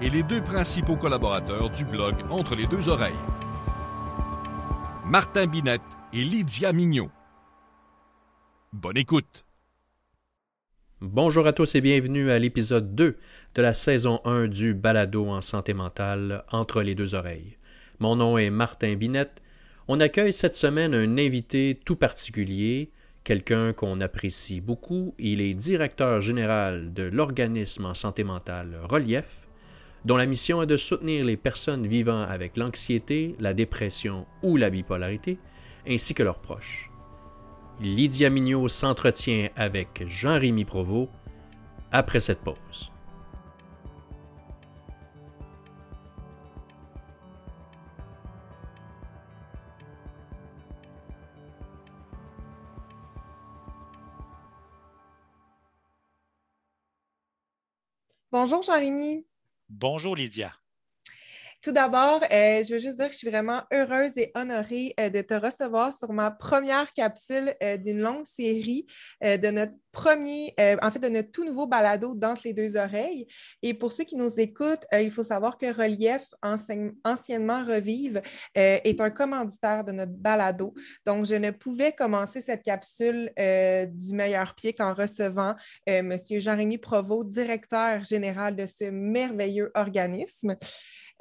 et les deux principaux collaborateurs du blog Entre les deux oreilles. Martin Binette et Lydia Mignot. Bonne écoute. Bonjour à tous et bienvenue à l'épisode 2 de la saison 1 du Balado en santé mentale Entre les deux oreilles. Mon nom est Martin Binette. On accueille cette semaine un invité tout particulier, quelqu'un qu'on apprécie beaucoup. Il est directeur général de l'organisme en santé mentale Relief dont la mission est de soutenir les personnes vivant avec l'anxiété, la dépression ou la bipolarité, ainsi que leurs proches. Lydia Mignot s'entretient avec Jean-Rémy Provost après cette pause. Bonjour Jean-Rémy. Bonjour Lydia. Tout d'abord, euh, je veux juste dire que je suis vraiment heureuse et honorée euh, de te recevoir sur ma première capsule euh, d'une longue série de notre premier, en fait, de notre tout nouveau balado d'entre les deux oreilles. Et pour ceux qui nous écoutent, il faut savoir que Relief, anciennement Revive, est un commanditaire de notre balado. Donc, je ne pouvais commencer cette capsule du meilleur pied qu'en recevant M. Jean-Rémy Provost, directeur général de ce merveilleux organisme.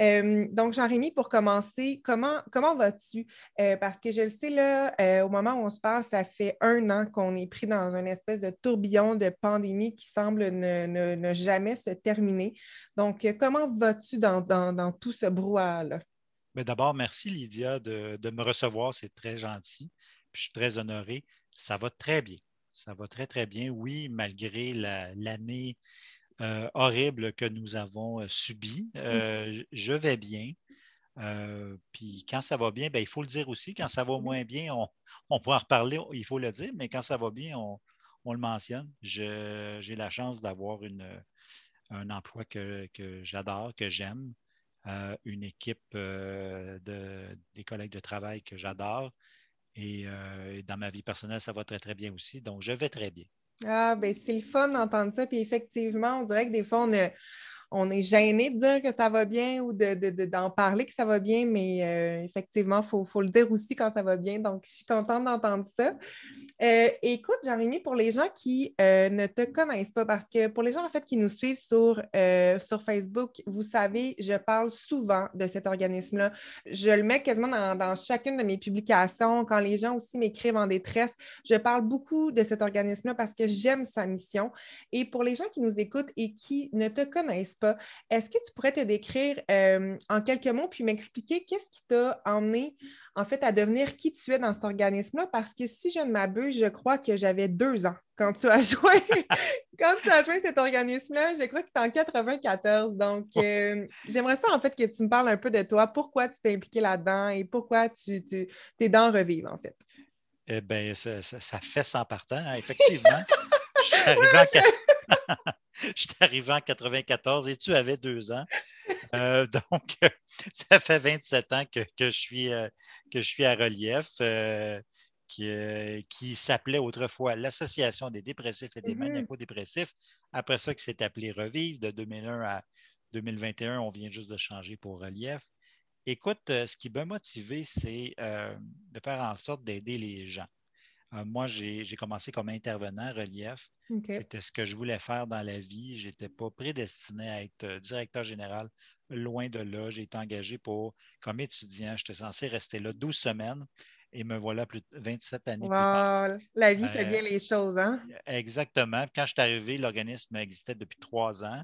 Euh, donc, Jean-Rémy, pour commencer, comment, comment vas-tu? Euh, parce que je le sais, là, euh, au moment où on se parle, ça fait un an qu'on est pris dans une espèce de tourbillon de pandémie qui semble ne, jamais se terminer. Donc, comment vas-tu dans, tout ce brouhaha-là? Ben, d'abord, merci Lydia de, me recevoir, c'est très gentil. je suis très honoré. Ça va très bien. Ça va très, très bien. Oui, malgré l'année euh, horrible que nous avons euh, subi. Mmh. Euh, je vais bien. puis quand ça va bien, ben, il faut le dire aussi. Quand ça va moins bien, on, on pourra en reparler, il faut le dire, mais quand ça va bien, on, le mentionne. J'ai la chance d'avoir un emploi que, j'adore, que j'aime, une équipe de, des collègues de travail que j'adore. et, dans ma vie personnelle, ça va très, très bien aussi. Donc, je vais très bien. Ah, ben c'est le fun d'entendre ça. Puis effectivement, on dirait que des fois, on a, on est gêné de dire que ça va bien ou d'en parler que ça va bien, mais euh, effectivement, il faut, le dire aussi quand ça va bien. Donc, je suis contente d'entendre ça. Euh, écoute, Jean-Rémy, pour les gens qui euh, ne te connaissent pas, parce que pour les gens en fait qui nous suivent sur, sur Facebook, vous savez, je parle souvent de cet organisme-là. Je le mets quasiment dans, chacune de mes publications. Quand les gens aussi m'écrivent en détresse, je parle beaucoup de cet organisme-là parce que j'aime sa mission. Et pour les gens qui nous écoutent et qui ne te connaissent pas. Est-ce que tu pourrais te décrire euh, en quelques mots puis m'expliquer qu'est-ce qui t'a emmené en fait à devenir qui tu es dans cet organisme-là? Parce que si je ne m'abuse, je crois que j'avais deux ans quand tu as joué, quand tu as joué cet organisme-là. Je crois que c'était en 94. Donc, euh, j'aimerais ça en fait que tu me parles un peu de toi, pourquoi tu t'es impliqué là-dedans et pourquoi tu, es dans Revive en fait? Eh bien, ça, fait sans partant, hein, effectivement. je suis arrivé je suis arrivé en 94 et tu avais deux ans. Euh, donc, ça fait 27 ans que, je, suis, euh, que je suis à Relief, euh, qui, s'appelait autrefois l'Association des dépressifs et des mm-hmm. maniaco-dépressifs. Après ça, qui s'est appelé Revive de 2001 à 2021. On vient juste de changer pour Relief. Écoute, ce qui m'a motivé, c'est de faire en sorte d'aider les gens. Euh, moi, j'ai commencé comme intervenant relief. C'était ce que je voulais faire dans la vie. Je n'étais pas prédestiné à être euh, directeur général. Loin de là, j'ai été engagé pour, comme étudiant, j'étais censé rester là 12 semaines et me voilà plus de 27 années plus tard. La vie fait bien euh, les choses, hein? Exactement. Quand je suis arrivé, l'organisme existait depuis trois ans.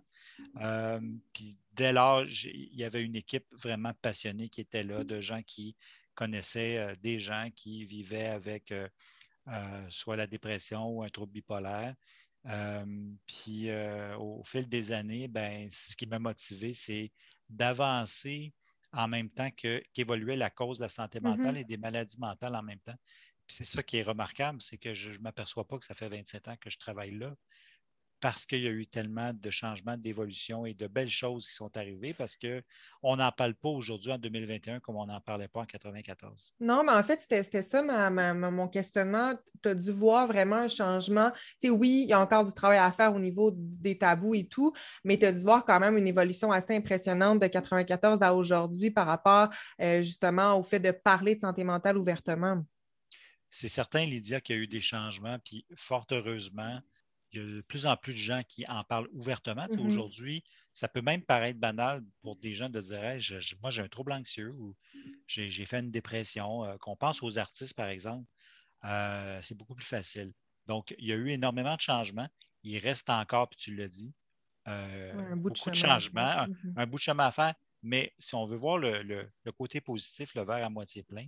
puis dès lors, il y avait une équipe vraiment passionnée qui était là, de gens qui connaissaient des gens qui vivaient avec euh, soit la dépression ou un trouble bipolaire. Euh, puis euh, au fil des années, ben, ce qui m'a motivé, c'est d'avancer en même temps qu'évoluait la cause de la santé Mm-hmm. mentale et des maladies mentales en même temps. Puis c'est ça qui est remarquable, c'est que je ne m'aperçois pas que ça fait 27 ans que je travaille là parce qu'il y a eu tellement de changements, d'évolution et de belles choses qui sont arrivées parce qu'on n'en parle pas aujourd'hui en 2021 comme on n'en parlait pas en 1994. Non, mais en fait, c'était ça ma- ma- ma- mon questionnement. Tu as dû voir vraiment un changement. Tu sais, oui, il y a encore du travail à faire au niveau des tabous et tout, mais tu as dû voir quand même une évolution assez impressionnante de 94 à aujourd'hui par rapport euh, justement au fait de parler de santé mentale ouvertement. C'est certain, Lydia, qu'il y a eu des changements, puis fort heureusement, il y a de plus en plus de gens qui en parlent ouvertement. Mhm. Aujourd'hui, ça peut même paraître banal pour des gens de dire Hey, je- je- Moi, j'ai un trouble anxieux ou j'ai fait une dépression. Euh, Qu'on pense aux artistes, par exemple, euh, c'est beaucoup plus facile. Donc, il y a eu énormément de changements. Il reste encore, puis tu l'as dit, euh, Ouais, un bout de beaucoup de, chemin changements, faire. un, un bout de chemin à faire. Mais si on veut voir le, le- le côté positif, le verre à moitié plein,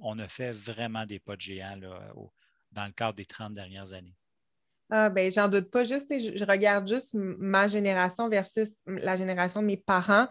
on a fait vraiment des pas de géant là, au- dans le cadre des 30 dernières années. Ah, ben, j'en doute pas. Juste, je, regarde juste ma génération versus la génération de mes parents.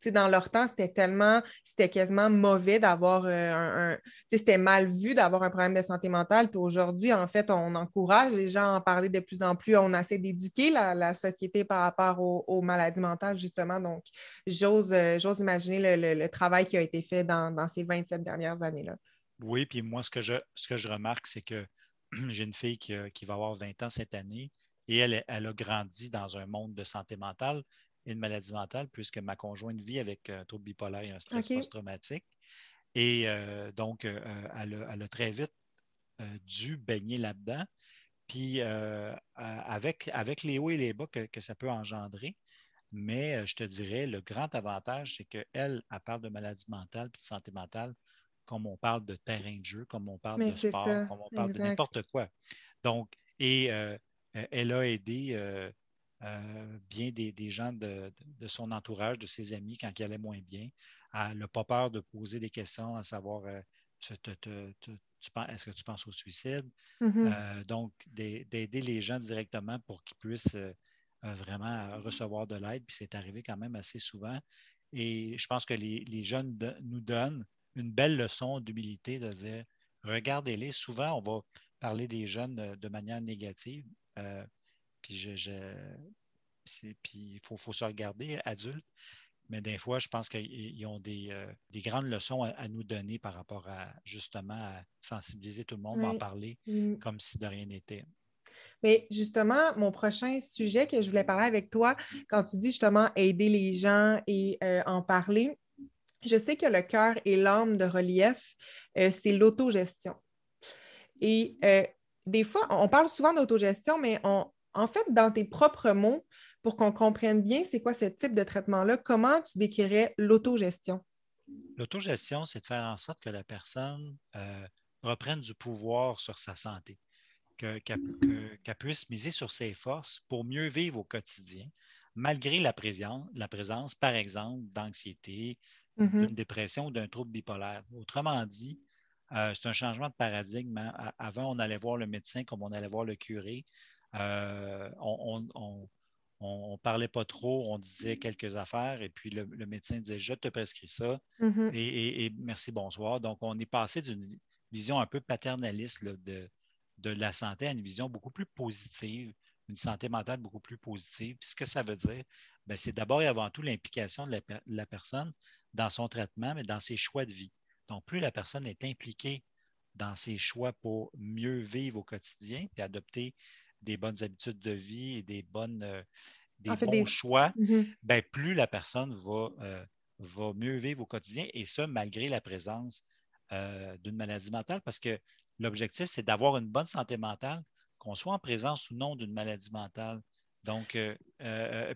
Tu sais, dans leur temps, c'était tellement, c'était quasiment mauvais d'avoir euh, un, c'était mal vu d'avoir un problème de santé mentale. Puis aujourd'hui, en fait, on encourage les gens à en parler de plus en plus. On essaie d'éduquer la, la société par rapport aux, aux maladies mentales, justement. Donc, j'ose, euh, j'ose imaginer le, le- le travail qui a été fait dans, dans ces 27 dernières années-là. Oui, puis moi, ce que je, ce que je remarque, c'est que j'ai une fille qui, qui va avoir 20 ans cette année et elle, a grandi dans un monde de santé mentale et de maladie mentale, puisque ma conjointe vit avec un trouble bipolaire et un stress post-traumatique. Et euh, donc, euh, elle, a, elle a très vite euh, dû baigner là-dedans. Puis, euh, euh, avec, avec les hauts et les bas que, que ça peut engendrer, mais euh, je te dirais, le grand avantage, c'est qu'elle, elle parle de maladie mentale puis de santé mentale comme on parle de terrain de jeu, comme on parle Mais de sport, ça, comme on parle exact. de n'importe quoi. Donc, et euh, euh, elle a aidé euh, euh, bien des, des gens de, de son entourage, de ses amis, quand il allait moins bien. Elle n'a pas peur de poser des questions, à savoir te- te- te- est-ce que tu penses au suicide? Mhm. Euh, donc, d'ai- d'aider les gens directement pour qu'ils puissent vraiment recevoir de l'aide. Puis c'est arrivé quand même assez souvent. Et je pense que les, les jeunes de- nous donnent une belle leçon d'humilité de dire regardez-les. Souvent, on va parler des jeunes euh, de manière négative. Euh, puis je, je- c'est- puis il faut, faut se regarder adulte. Mais des fois, je pense qu'ils ont des, euh, des grandes leçons à, à nous donner par rapport à justement à sensibiliser tout le monde, à en Oui. parler Mm. comme si de rien n'était. Mais justement, mon prochain sujet que je voulais parler avec toi, quand tu dis justement aider les gens et euh, en parler, je sais que le cœur et l'âme de relief, euh, c'est l'autogestion. Et euh, des fois, on parle souvent d'autogestion, mais en fait, dans tes propres mots, pour qu'on comprenne bien c'est quoi ce type de traitement-là, comment tu décrirais l'autogestion? L'autogestion, c'est de faire en sorte que la personne euh, reprenne du pouvoir sur sa santé, que- qu'elle que- qu'elle puisse miser sur ses forces pour mieux vivre au quotidien, malgré la présence par exemple, d'anxiété, Mhm. d'une dépression ou d'un trouble bipolaire. Autrement dit, euh, c'est un changement de paradigme. hein. Avant, on allait voir le médecin comme on allait voir le curé. Euh, on ne parlait pas trop, on disait quelques affaires et puis le, le médecin disait Je te prescris ça Mhm. et, et- et merci, bonsoir. Donc, on est passé d'une vision un peu paternaliste là, de, de la santé à une vision beaucoup plus positive, une santé mentale beaucoup plus positive. Puis ce que ça veut dire, ben, c'est d'abord et avant tout l'implication de la, per- de la personne dans son traitement, mais dans ses choix de vie. Donc, plus la personne est impliquée dans ses choix pour mieux vivre au quotidien, puis adopter des bonnes habitudes de vie et des, bonnes, euh, des En fait, bons des- choix, Mhm. ben, plus la personne va, euh, va mieux vivre au quotidien, et ça, malgré la présence euh, d'une maladie mentale, parce que l'objectif, c'est d'avoir une bonne santé mentale, qu'on soit en présence ou non d'une maladie mentale. Donc,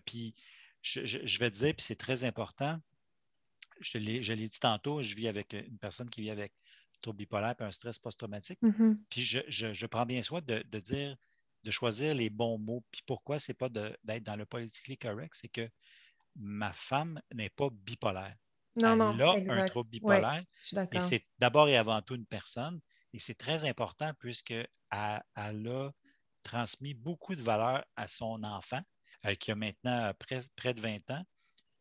puis je, je- je vais te dire, puis c'est très important, je l'ai dit tantôt, je vis avec une personne qui vit avec un trouble bipolaire et un stress post-traumatique. Mhm. Puis je, je- je prends bien soin de, de dire, de choisir les bons mots. Puis pourquoi c'est pas d'être dans le politically correct, c'est que ma femme n'est pas bipolaire. Non, Elle non, a un trouble bipolaire je suis et c'est d'abord et avant tout une personne. Et c'est très important puisqu'elle elle a transmis beaucoup de valeurs à son enfant, euh, qui a maintenant près, près de 20 ans.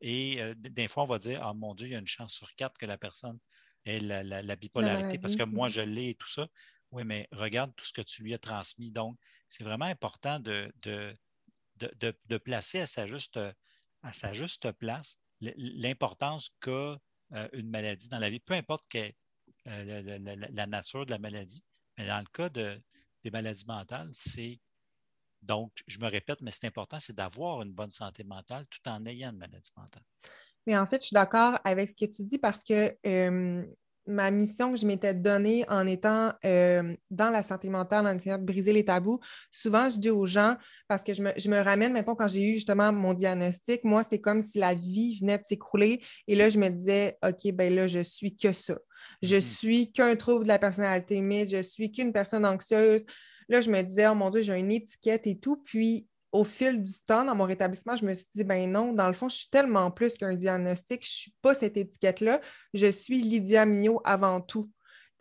Et des fois, on va dire, ah mon Dieu, il y a une chance sur quatre que la personne ait la, bipolarité parce que moi, je l'ai et tout ça. Oui, mais regarde tout ce que tu lui as transmis. Donc, c'est vraiment important de, de, placer à sa juste, à sa juste place l'importance qu'a une maladie dans la vie, peu importe quelle, la, nature de la maladie. Mais dans le cas des maladies mentales, c'est donc, je me répète, mais c'est important, c'est d'avoir une bonne santé mentale tout en ayant une maladie mentale. Mais en fait, je suis d'accord avec ce que tu dis parce que euh, ma mission que je m'étais donnée en étant euh, dans la santé mentale, en essayant de briser les tabous, souvent je dis aux gens, parce que je me, ramène, maintenant quand j'ai eu justement mon diagnostic, moi, c'est comme si la vie venait de s'écrouler. Et là, je me disais, OK, ben là, je suis que ça. Je mm-hmm. suis qu'un trouble de la personnalité timide, je suis qu'une personne anxieuse. Là, je me disais, oh mon Dieu, j'ai une étiquette et tout. Puis, au fil du temps, dans mon rétablissement, je me suis dit, ben non, dans le fond, je suis tellement plus qu'un diagnostic, je ne suis pas cette étiquette-là, je suis Lydia Mignot avant tout.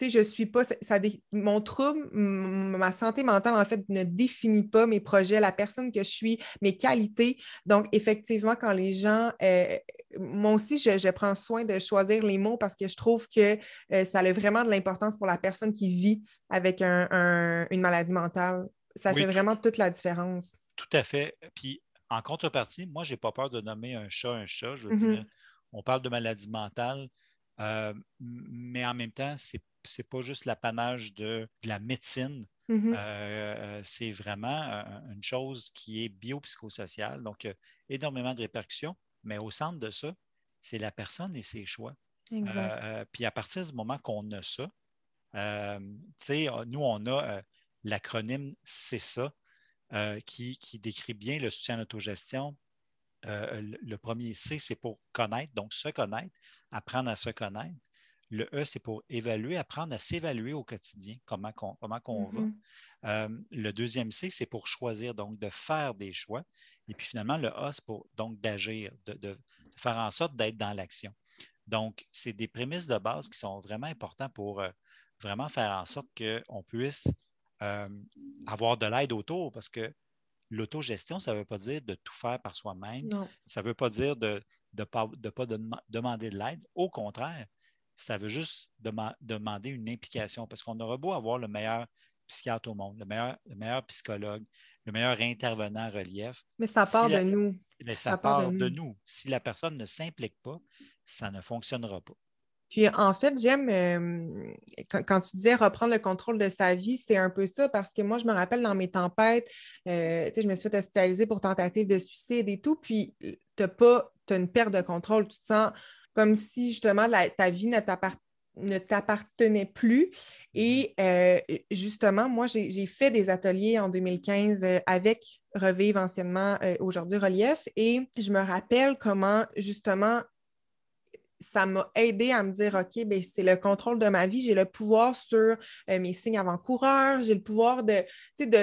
Je suis pas, ça, mon trouble, ma santé mentale, en fait, ne définit pas mes projets, la personne que je suis, mes qualités. Donc, effectivement, quand les gens, euh, moi aussi, je, prends soin de choisir les mots parce que je trouve que euh, ça a vraiment de l'importance pour la personne qui vit avec une maladie mentale. Ça fait vraiment toute la différence. Tout à fait. Puis en contrepartie, moi, je n'ai pas peur de nommer un chat un chat. Je veux mm-hmm. dire, on parle de maladie mentale, euh, mais en même temps, ce n'est pas juste l'apanage de, la médecine. Mm-hmm. Euh, c'est vraiment une chose qui est biopsychosociale, donc énormément de répercussions. Mais au centre de ça, c'est la personne et ses choix. Euh, puis à partir du moment qu'on a ça, nous, on a l'acronyme C'est ça, euh, qui, décrit bien le soutien à l'autogestion. Euh, le, premier C, c'est pour connaître, donc se connaître, apprendre à se connaître. Le E, c'est pour évaluer, apprendre à s'évaluer au quotidien, comment, comment on va. Mm-hmm. Euh, le deuxième C, c'est pour choisir, donc de faire des choix. Et puis finalement, le A, c'est pour donc d'agir, de, faire en sorte d'être dans l'action. Donc, c'est des prémices de base qui sont vraiment importantes pour vraiment faire en sorte qu'on puisse euh, avoir de l'aide autour parce que l'autogestion, ça ne veut pas dire de tout faire par soi-même. Ça ne veut pas dire de ne pas, demander de l'aide. Au contraire, ça veut juste demander une implication parce qu'on aura beau avoir le meilleur psychiatre au monde, le meilleur, le meilleur psychologue, le meilleur intervenant relief. Mais ça part de nous. Mais ça, part, de nous. Si la personne ne s'implique pas, ça ne fonctionnera pas. Puis en fait, j'aime, euh, quand, tu disais reprendre le contrôle de sa vie, c'est un peu ça parce que moi, je me rappelle dans mes tempêtes, euh, je me suis fait hospitaliser pour tentative de suicide et tout, puis tu as une perte de contrôle, tu te sens comme si justement ta vie ne t'appartenait plus. Et mm-hmm. euh, justement, moi, j'ai fait des ateliers en 2015 avec Revive, anciennement aujourd'hui Relief, et je me rappelle comment justement ça m'a aidé à me dire, OK, ben, c'est le contrôle de ma vie, j'ai le pouvoir sur euh, mes signes avant-coureurs, j'ai le pouvoir de,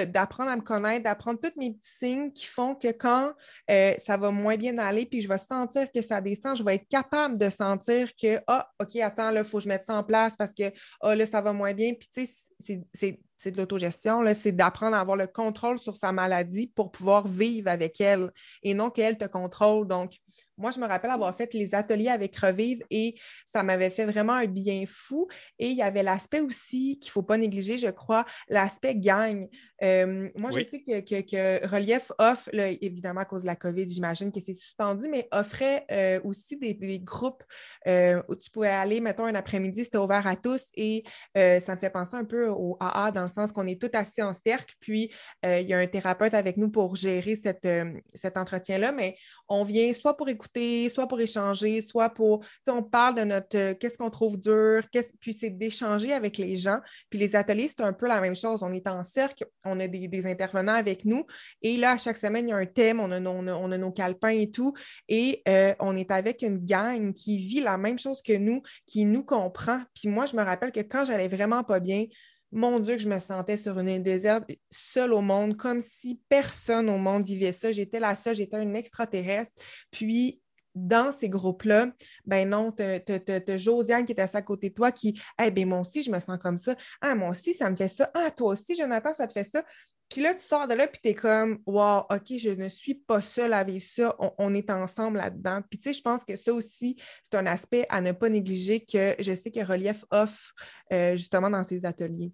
d'apprendre à me connaître, d'apprendre tous mes petits signes qui font que quand euh, ça va moins bien aller, puis je vais sentir que ça descend, je vais être capable de sentir que, ah, OK, attends, là, il faut que je mette ça en place parce que, ah, là, ça va moins bien. Puis, tu sais, c'est c'est de l'autogestion, c'est d'apprendre à avoir le contrôle sur sa maladie pour pouvoir vivre avec elle et non qu'elle te contrôle. Donc, moi, je me rappelle avoir fait les ateliers avec Revive et ça m'avait fait vraiment un bien fou. Et il y avait l'aspect aussi qu'il ne faut pas négliger, je crois, l'aspect gang. Euh, moi, je sais que, Relief offre, évidemment à cause de la COVID, j'imagine que c'est suspendu, mais offrait euh, aussi des, groupes euh, où tu pouvais aller, mettons, un après-midi, c'était ouvert à tous et ça me fait penser un peu au AA dans le sens qu'on est tous assis en cercle, puis il y a un thérapeute avec nous pour gérer cette, cet entretien-là, mais on vient soit pour écouter, soit pour échanger, soit pour, on parle de notre, euh, qu'est-ce qu'on trouve dur, puis c'est d'échanger avec les gens. Puis les ateliers, c'est un peu la même chose. On est en cercle, on a des, intervenants avec nous, et là, chaque semaine, il y a un thème, on a, on a, nos calepins et tout, et euh, on est avec une gang qui vit la même chose que nous, qui nous comprend. Puis moi, je me rappelle que quand j'allais vraiment pas bien, mon Dieu, que je me sentais sur une île déserte, seule au monde, comme si personne au monde vivait ça. J'étais la seule, j'étais une extraterrestre. Puis, dans ces groupes-là, ben non, tu as, Josiane qui est à côté de toi qui, eh ben moi je me sens comme ça. Ah, moi aussi, ça me fait ça. Ah, toi aussi, Jonathan, ça te fait ça. Puis là, tu sors de là, puis tu es comme, wow, OK, je ne suis pas seule à vivre ça, on, est ensemble là-dedans. Puis, tu sais, je pense que ça aussi, c'est un aspect à ne pas négliger que je sais que Relief offre euh, justement dans ses ateliers.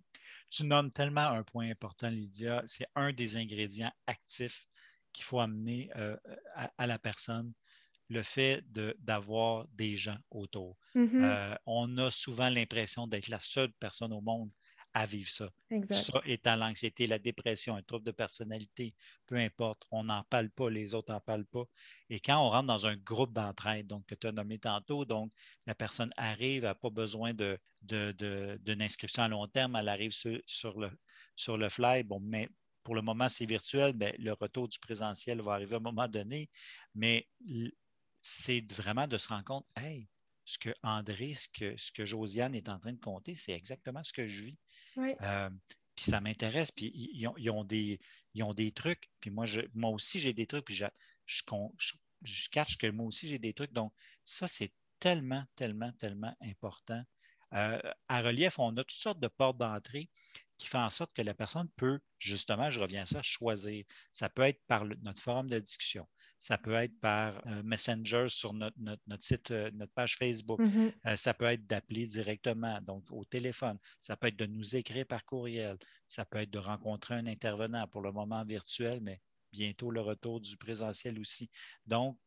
Tu nommes tellement un point important, Lydia. C'est un des ingrédients actifs qu'il faut amener euh, à, la personne le fait d'avoir des gens autour. Mm-hmm. Euh, on a souvent l'impression d'être la seule personne au monde à vivre ça. Ça étant l'anxiété, la dépression, un trouble de personnalité, peu importe, on n'en parle pas, les autres n'en parlent pas. Et quand on rentre dans un groupe d'entraide, donc que tu as nommé tantôt, donc la personne arrive, n'a pas besoin d'une de, inscription à long terme, elle arrive sur, le, sur le fly. Bon, mais pour le moment, c'est virtuel, mais le retour du présentiel va arriver à un moment donné. Mais c'est vraiment de se rendre compte, hey, ce que André, ce que, ce que Josiane est en train de compter, c'est exactement ce que je vis. Euh, puis ça m'intéresse, puis ils ont, des, ont des trucs, puis moi, je, moi aussi, j'ai des trucs, puis je, je, je, catch que moi aussi, j'ai des trucs. Donc, ça, c'est tellement, tellement, tellement important. Euh, à relief, on a toutes sortes de portes d'entrée qui font en sorte que la personne peut, justement, je reviens à ça, choisir. Ça peut être par notre forum de discussion. Ça peut être par euh, Messenger sur notre, site, euh, notre page Facebook. Mm-hmm. Euh, ça peut être d'appeler directement, donc au téléphone. Ça peut être de nous écrire par courriel. Ça peut être de rencontrer un intervenant pour le moment virtuel, mais bientôt le retour du présentiel aussi. Donc,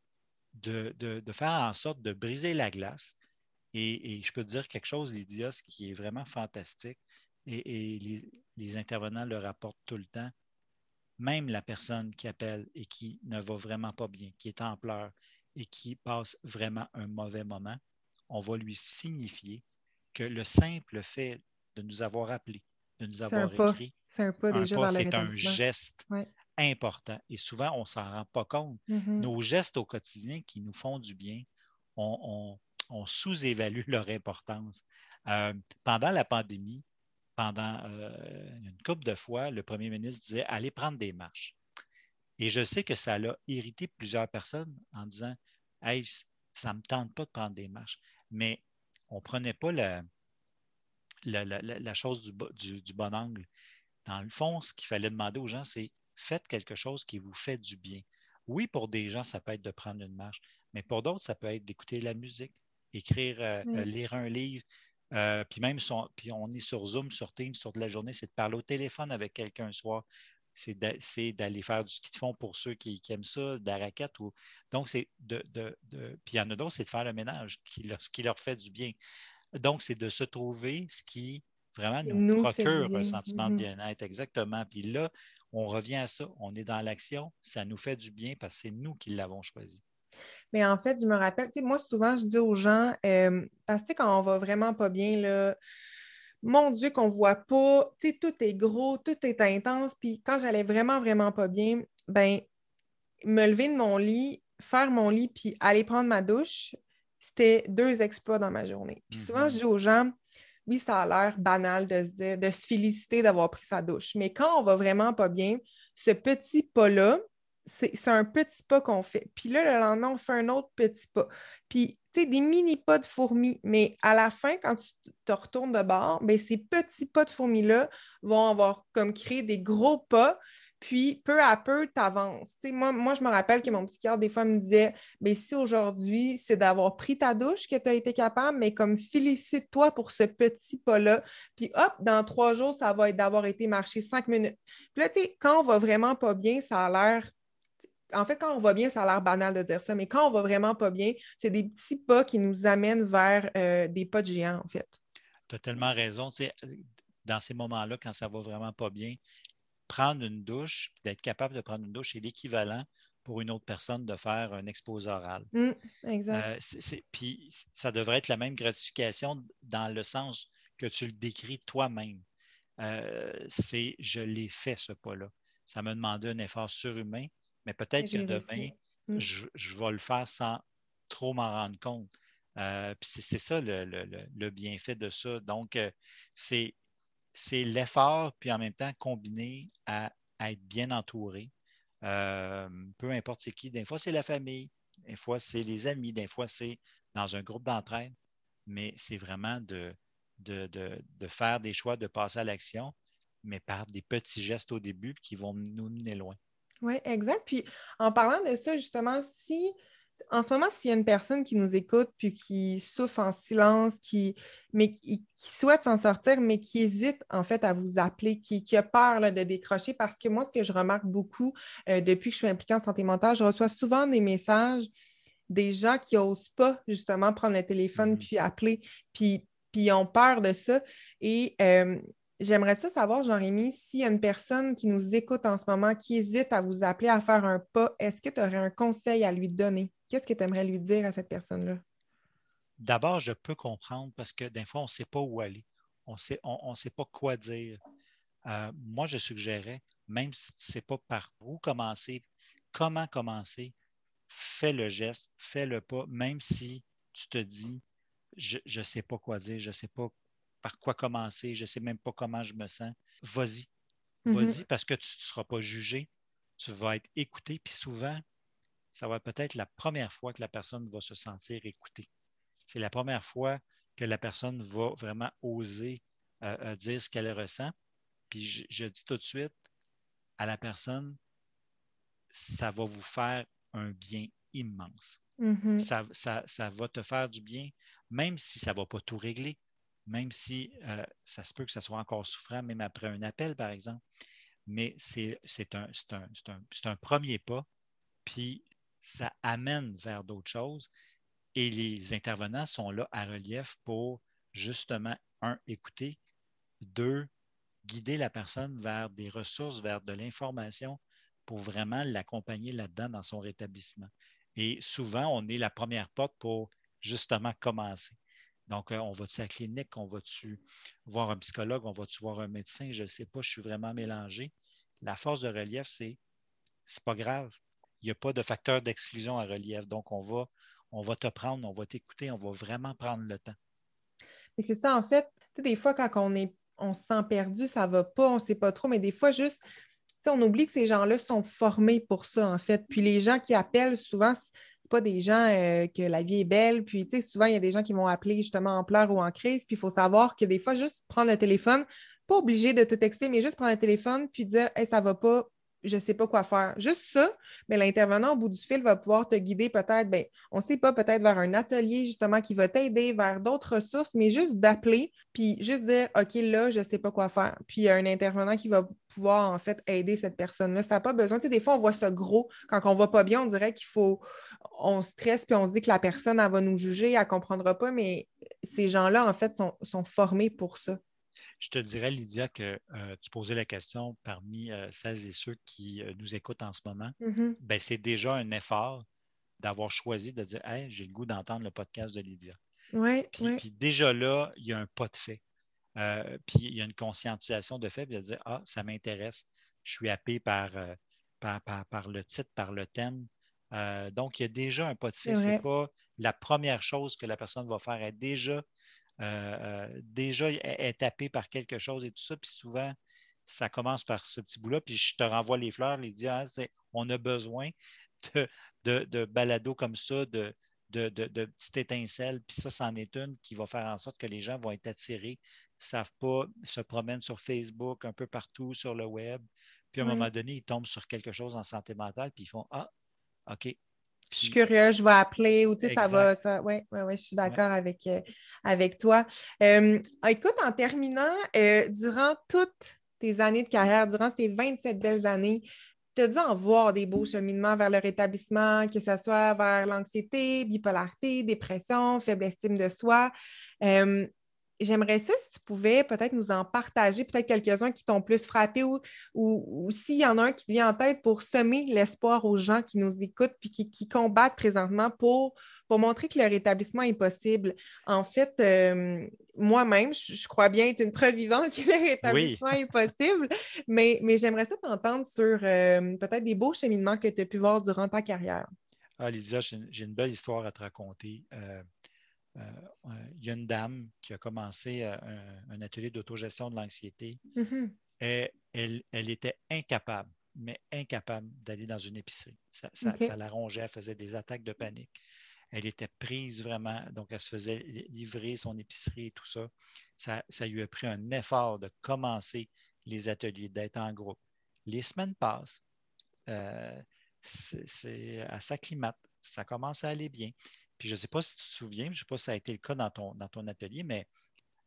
de, faire en sorte de briser la glace. Et, je peux te dire quelque chose, Lydia, ce qui est vraiment fantastique, et, les, les intervenants le rapportent tout le temps même la personne qui appelle et qui ne va vraiment pas bien, qui est en pleurs et qui passe vraiment un mauvais moment, on va lui signifier que le simple fait de nous avoir appelé, de nous avoir écrit, c'est un pas déjà C'est un geste important. Et souvent, on ne s'en rend pas compte. Mm-hmm. Nos gestes au quotidien qui nous font du bien, on, sous-évalue leur importance. Euh, pendant la pandémie, pendant euh, une couple de fois, le premier ministre disait allez prendre des marches. Et je sais que ça a irrité plusieurs personnes en disant Hey, ça ne me tente pas de prendre des marches. Mais on ne prenait pas la, la, chose du, du, bon angle. Dans le fond, ce qu'il fallait demander aux gens, c'est faites quelque chose qui vous fait du bien. Oui, pour des gens, ça peut être de prendre une marche, mais pour d'autres, ça peut être d'écouter la musique, écrire, euh, lire un livre, euh, puis même, puis on est sur Zoom, sur Teams, sur de la journée, c'est de parler au téléphone avec quelqu'un un soir. C'est d'aller faire du ski de fond pour ceux qui, aiment ça, de la raquette. Ou... Donc, c'est de, Puis il y en a d'autres, c'est de faire le ménage, qui leur, ce qui leur fait du bien. Donc, c'est de se trouver ce qui vraiment nous, procure un sentiment de mm-hmm. bien-être. Exactement. Puis là, on revient à ça. On est dans l'action. Ça nous fait du bien parce que c'est nous qui l'avons choisi. Mais en fait, je me rappelle, moi, souvent, je dis aux gens, euh, parce que quand on va vraiment pas bien, là, mon Dieu, qu'on voit pas, tu sais, tout est gros, tout est intense. Puis quand j'allais vraiment, vraiment pas bien, ben, me lever de mon lit, faire mon lit, puis aller prendre ma douche, c'était deux exploits dans ma journée. Puis souvent, je mm-hmm. dis aux gens, oui, ça a l'air banal de se dire, de se féliciter d'avoir pris sa douche. Mais quand on va vraiment pas bien, ce petit pas-là, c'est un petit pas qu'on fait. Puis là, le lendemain, on fait un autre petit pas. Puis, tu sais, des mini pas de fourmis. Mais à la fin, quand tu te retournes de bord, bien, ces petits pas de fourmis-là vont avoir comme créé des gros pas. Puis, peu à peu, tu avances. Moi, moi, je me rappelle que mon psychiatre, des fois, me disait mais ben, si aujourd'hui, c'est d'avoir pris ta douche que tu as été capable, mais comme félicite-toi pour ce petit pas-là. Puis, hop, dans trois jours, ça va être d'avoir été marché cinq minutes. Puis là, tu sais, quand on va vraiment pas bien, ça a l'air en fait, quand on va bien, ça a l'air banal de dire ça, mais quand on va vraiment pas bien, c'est des petits pas qui nous amènent vers euh, des pas de géants, en fait. Tu as tellement raison. dans ces moments-là, quand ça va vraiment pas bien, prendre une douche, d'être capable de prendre une douche, c'est l'équivalent pour une autre personne de faire un exposé oral. Mmh, exact. Euh, puis ça devrait être la même gratification dans le sens que tu le décris toi-même. Euh, c'est je l'ai fait ce pas-là. Ça m'a demandé un effort surhumain, mais peut-être que demain, mm. je, vais le faire sans trop m'en rendre compte. Euh, c'est ça le, bienfait de ça. Donc, euh, c'est l'effort, puis en même temps combiné à, être bien entouré. Euh, peu importe c'est qui. Des fois, c'est la famille, des fois, c'est les amis, des fois, c'est dans un groupe d'entraide. Mais c'est vraiment de, de, faire des choix, de passer à l'action. mais par des petits gestes au début qui vont nous mener loin. Oui, exact. Puis en parlant de ça, justement, si en ce moment, s'il y a une personne qui nous écoute puis qui souffre en silence, qui, mais qui, souhaite s'en sortir, mais qui hésite en fait à vous appeler, qui, a peur de décrocher, parce que moi, ce que je remarque beaucoup euh, depuis que je suis impliquée en santé mentale, je reçois souvent des messages des gens qui n'osent pas justement prendre le téléphone mm-hmm. puis appeler, puis, puis ont peur de ça. Et euh, J'aimerais ça savoir, Jean-Rémy, s'il y a une personne qui nous écoute en ce moment, qui hésite à vous appeler à faire un pas, est-ce que tu aurais un conseil à lui donner? Qu'est-ce que tu aimerais lui dire à cette personne-là? D'abord, je peux comprendre parce que des fois, on ne sait pas où aller. On ne sait pas quoi dire. Euh, moi, je suggérais, même si ce n'est pas par où commencer, comment commencer, fais le geste, fais le pas, même si tu te dis, je ne sais pas quoi dire, je ne sais pas par quoi commencer, je ne sais même pas comment je me sens. Vas-y. Mhm. Vas-y parce que tu ne seras pas jugé, tu vas être écouté, puis souvent, ça va être peut-être la première fois que la personne va se sentir écoutée. C'est la première fois que la personne va vraiment oser euh, euh, dire ce qu'elle ressent. Puis je, dis tout de suite à la personne, ça va vous faire un bien immense. Mhm. ça, ça, va te faire du bien, même si ça ne va pas tout régler, même si euh, ça se peut que ça soit encore souffrant, même après un appel, par exemple. Mais c'est un, premier pas, puis ça amène vers d'autres choses. Et les intervenants sont là à relief pour justement, un, écouter, deux, guider la personne vers des ressources, vers de l'information pour vraiment l'accompagner là-dedans dans son rétablissement. Et souvent, on est la première porte pour justement commencer. Donc, euh, on va-tu à la clinique, on va-tu voir un psychologue, on va-tu voir un médecin, je ne sais pas, je suis vraiment mélangé. La force de relief, c'est c'est pas grave. Il n'y a pas de facteur d'exclusion à relief. Donc, on va, on va te prendre, on va t'écouter, on va vraiment prendre le temps. Mais c'est ça, en fait, des fois, quand on est on se sent perdu, ça ne va pas, on ne sait pas trop, mais des fois, juste, on oublie que ces gens-là sont formés pour ça, en fait. Puis les gens qui appellent, souvent, pas des gens euh, que la vie est belle. Puis, tu sais, souvent, il y a des gens qui vont appeler justement en pleurs ou en crise. Puis, il faut savoir que des fois, juste prendre le téléphone, pas obligé de tout texter, mais juste prendre le téléphone puis dire, hey, ça va pas, je sais pas quoi faire. Juste ça, mais l'intervenant au bout du fil va pouvoir te guider peut-être, ben, on sait pas, peut-être vers un atelier justement qui va t'aider vers d'autres ressources, mais juste d'appeler, puis juste dire, OK, là, je sais pas quoi faire. Puis il y a un intervenant qui va pouvoir en fait aider cette personne-là. Ça n'a pas besoin. Tu sais, des fois, on voit ça gros. Quand on va pas bien, on dirait qu'il faut, on stresse, puis on se dit que la personne, elle va nous juger, elle ne comprendra pas, mais ces gens-là, en fait, sont, sont formés pour ça. Je te dirais, Lydia, que euh, tu posais la question parmi euh, celles et ceux qui euh, nous écoutent en ce moment. Ben, c'est déjà un effort d'avoir choisi de dire Hey, j'ai le goût d'entendre le podcast de Lydia. Oui, puis, déjà là, il y a un pas de fait. puis il y a une conscientisation de fait, puis de dire Ah, ça m'intéresse. Je suis happé par, par, par, le titre, par le thème. Donc, il y a déjà un pas de fait. Ce n'est pas la première chose que la personne va faire. Elle déjà euh, euh, déjà est, tapé par quelque chose et tout ça. Puis souvent, ça commence par ce petit bout-là. Puis je te renvoie les fleurs, les hein, on a besoin de, de, de balado comme ça, de, de, de, petites étincelles. Puis ça, c'en est une qui va faire en sorte que les gens vont être attirés, ne savent pas, se promènent sur Facebook, un peu partout sur le web. Puis à un moment donné, ils tombent sur quelque chose en santé mentale, puis ils font Ah, OK, je suis curieux, je vais appeler ou tu sais, ça va. Ça... Oui, ouais, ouais, je suis d'accord avec, euh, avec toi. Euh, écoute, en terminant, euh, durant toutes tes années de carrière, durant ces 27 belles années, tu as dû en voir des beaux cheminements vers le rétablissement, que ce soit vers l'anxiété, bipolarité, dépression, faible estime de soi. J'aimerais ça si tu pouvais peut-être nous en partager, peut-être quelques-uns qui t'ont plus frappé ou, ou, s'il y en a un qui te vient en tête pour semer l'espoir aux gens qui nous écoutent puis qui, combattent présentement pour, pour montrer que le rétablissement est possible. En fait, euh, moi-même, je, crois bien être une preuve vivante que le rétablissement est possible, mais, mais j'aimerais ça t'entendre sur euh, peut-être des beaux cheminements que tu as pu voir durant ta carrière. Ah, Lydia, j'ai une, belle histoire à te raconter. Euh, il y a une dame qui a commencé euh, un, atelier d'autogestion de l'anxiété. Mm-hmm. et elle, était incapable, mais incapable d'aller dans une épicerie. Ça, la rongeait, elle faisait des attaques de panique. Elle était prise vraiment, donc elle se faisait livrer son épicerie et tout ça. Ça, ça lui a pris un effort de commencer les ateliers, d'être en groupe. Les semaines passent, euh, c'est, à s'acclimate, ça commence à aller bien. Puis je ne sais pas si tu te souviens, je ne sais pas si ça a été le cas dans ton, dans ton atelier, mais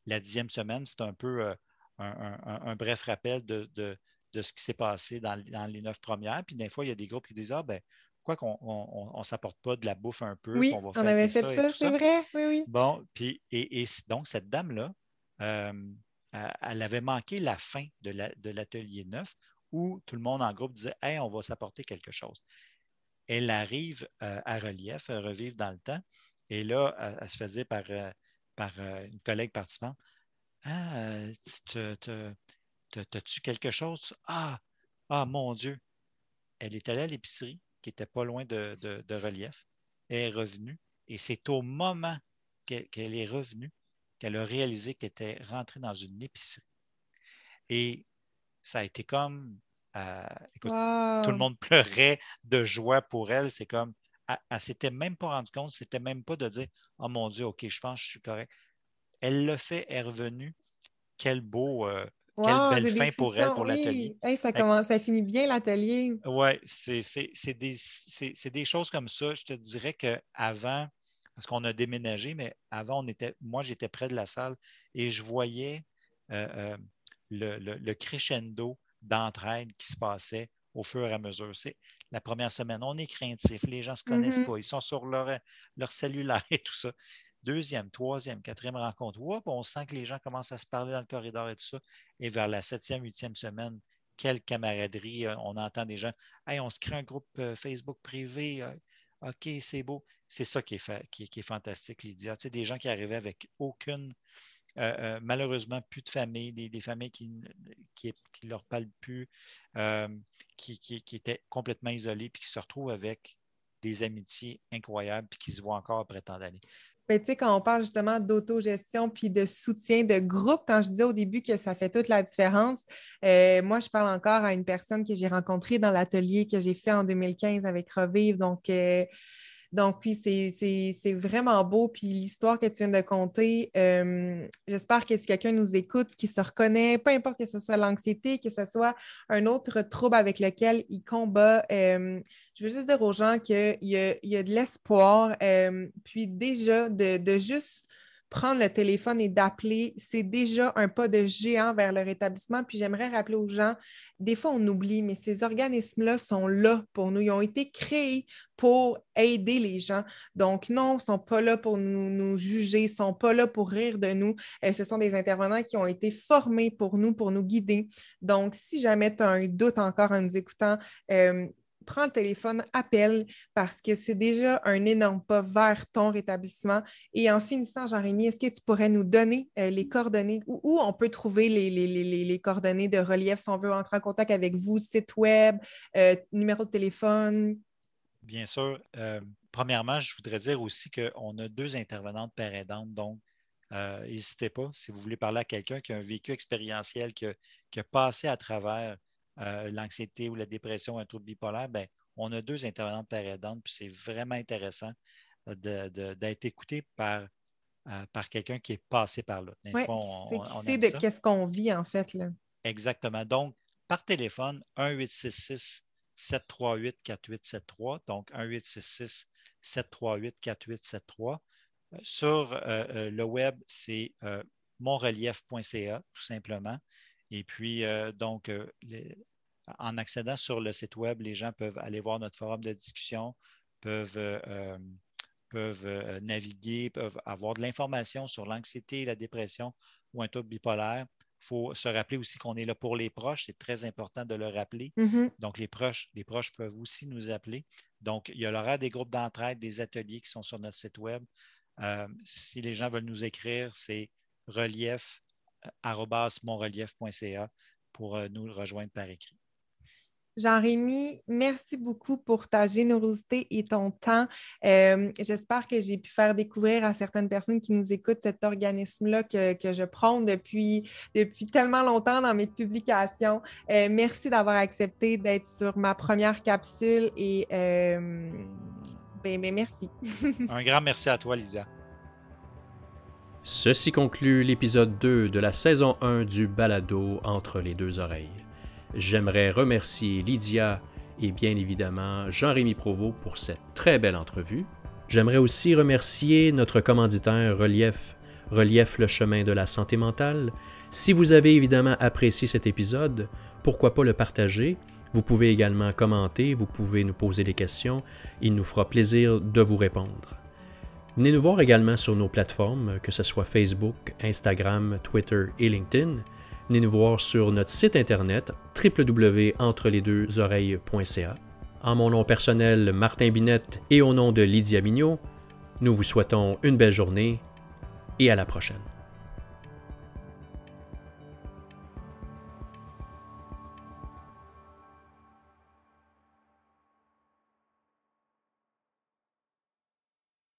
la dixième semaine, c'est un peu euh, un, bref rappel de, ce qui s'est passé dans, les neuf premières. Puis des fois, il y a des groupes qui disent Ah, ben, pourquoi qu'on ne s'apporte pas de la bouffe un peu? Oui, on, avait fait ça, c'est vrai. Oui, oui. Bon, puis, et, donc, cette dame-là, euh, elle avait manqué la fin de l'atelier neuf où tout le monde en groupe disait Hey, on va s'apporter quelque chose. Elle arrive euh, à relief, à revivre dans le temps, et là, elle, se faisait par, euh, par une collègue participante ah, T'as-tu quelque chose? Ah, ah, mon Dieu! Elle est allée à l'épicerie, qui n'était pas loin de, relief. Elle est revenue. Et c'est au moment qu'elle est revenue qu'elle a réalisé qu'elle était rentrée dans une épicerie. Et ça a été comme. Euh, écoute, tout le monde pleurait de joie pour elle. C'est comme. Elle, ne s'était même pas rendue compte, c'était même pas de dire Oh mon Dieu, OK, je pense que je suis correct. Elle l'a fait, elle est revenue. Quel beau. Euh, quelle belle fin pour elle, pour l'atelier. ça, commence, ça finit bien l'atelier. Oui, c'est des, des, choses comme ça. Je te dirais qu'avant, parce qu'on a déménagé, mais avant, on était, moi, j'étais près de la salle et je voyais euh, euh, le, crescendo d'entraide qui se passait au fur et à mesure. C'est la première semaine, on est craintif, les gens ne se connaissent mm-hmm. pas, ils sont sur leur, leur cellulaire et tout ça deuxième, troisième, quatrième rencontre, on sent que les gens commencent à se parler dans le corridor et tout ça. Et vers la septième, huitième semaine, quelle camaraderie. Euh, on entend des gens Hey, on se crée un groupe euh, Facebook privé. Euh, OK, c'est beau. C'est ça qui est, qui, est fantastique, Lydia. Tu sais, des gens qui arrivaient avec aucune. Malheureusement, plus de famille, des, familles qui ne leur parlent plus, qui, qui, étaient complètement isolées, puis qui se retrouvent avec des amitiés incroyables, puis qui se voient encore après tant d'années. Mais tu sais, quand on parle justement d'autogestion puis de soutien de groupe, quand je disais au début que ça fait toute la différence, euh, moi, je parle encore à une personne que j'ai rencontrée dans l'atelier que j'ai fait en 2015 avec Revive. Donc, euh, donc, puis c'est vraiment beau. Puis l'histoire que tu viens de conter, euh, j'espère que si quelqu'un nous écoute, qui se reconnaît, peu importe que ce soit l'anxiété, que ce soit un autre trouble avec lequel il combat, euh, je veux juste dire aux gens qu'il y, y, a de l'espoir. Euh, puis déjà, de, de juste prendre le téléphone et d'appeler, c'est déjà un pas de géant vers le rétablissement. Puis j'aimerais rappeler aux gens, des fois on oublie, mais ces organismes-là sont là pour nous. Ils ont été créés pour aider les gens. Donc non, ils ne sont pas là pour nous, juger, ils ne sont pas là pour rire de nous. Euh, ce sont des intervenants qui ont été formés pour nous, pour nous guider. Donc si jamais tu as un doute encore en nous écoutant, euh, prends le téléphone, appelle parce que c'est déjà un énorme pas vers ton rétablissement. Et en finissant, Jean-Rémy, est-ce que tu pourrais nous donner euh, les coordonnées où, on peut trouver les, coordonnées de relief si on veut entrer en contact avec vous, site web, euh, numéro de téléphone? Bien sûr. Euh, premièrement, je voudrais dire aussi qu'on a deux intervenantes par aidante, donc n'hésitez pas si vous voulez parler à quelqu'un qui a un vécu expérientiel, qui a passé à travers euh, l'anxiété ou la dépression, un trouble bipolaire, ben, on a deux intervenantes par aidante, puis c'est vraiment intéressant d'être écouté par, euh, par quelqu'un qui est passé par là. Oui, c'est de qu'est-ce qu'on vit, en fait. Là. Exactement. Donc, par téléphone, 1-866-738-4873, donc 1-866-738-4873. Euh, sur le web, c'est monrelief.ca, tout simplement. Et puis, donc, en accédant sur le site web, les gens peuvent aller voir notre forum de discussion, peuvent, euh, euh, peuvent euh, naviguer, peuvent avoir de l'information sur l'anxiété, la dépression ou un trouble bipolaire. Il faut se rappeler aussi qu'on est là pour les proches. C'est très important de le rappeler. Mm-hmm. Donc, les proches, les proches peuvent aussi nous appeler. Donc, il y aura des groupes d'entraide, des ateliers qui sont sur notre site web. si les gens veulent nous écrire, c'est relief.monrelief.ca pour nous rejoindre par écrit. Jean-Rémy, merci beaucoup pour ta générosité et ton temps. Euh, j'espère que j'ai pu faire découvrir à certaines personnes qui nous écoutent cet organisme-là que, je prône depuis, depuis tellement longtemps dans mes publications. Euh, merci d'avoir accepté d'être sur ma première capsule et euh, ben, ben, merci. Un grand merci à toi, Lydia. Ceci conclut l'épisode 2 de la saison 1 du balado Entre les deux oreilles. J'aimerais remercier Lydia et bien évidemment Jean-Rémy Provost pour cette très belle entrevue. J'aimerais aussi remercier notre commanditaire Relief, Relief le chemin de la santé mentale. Si vous avez évidemment apprécié cet épisode, pourquoi pas le partager? Vous pouvez également commenter, vous pouvez nous poser des questions, il nous fera plaisir de vous répondre. Venez nous voir également sur nos plateformes, que ce soit Facebook, Instagram, Twitter et LinkedIn. Venez nous voir sur notre site internet www.entrelesdeuxoreilles.ca. En mon nom personnel, Martin Binette, et au nom de Lydia Mignot, nous vous souhaitons une belle journée et à la prochaine.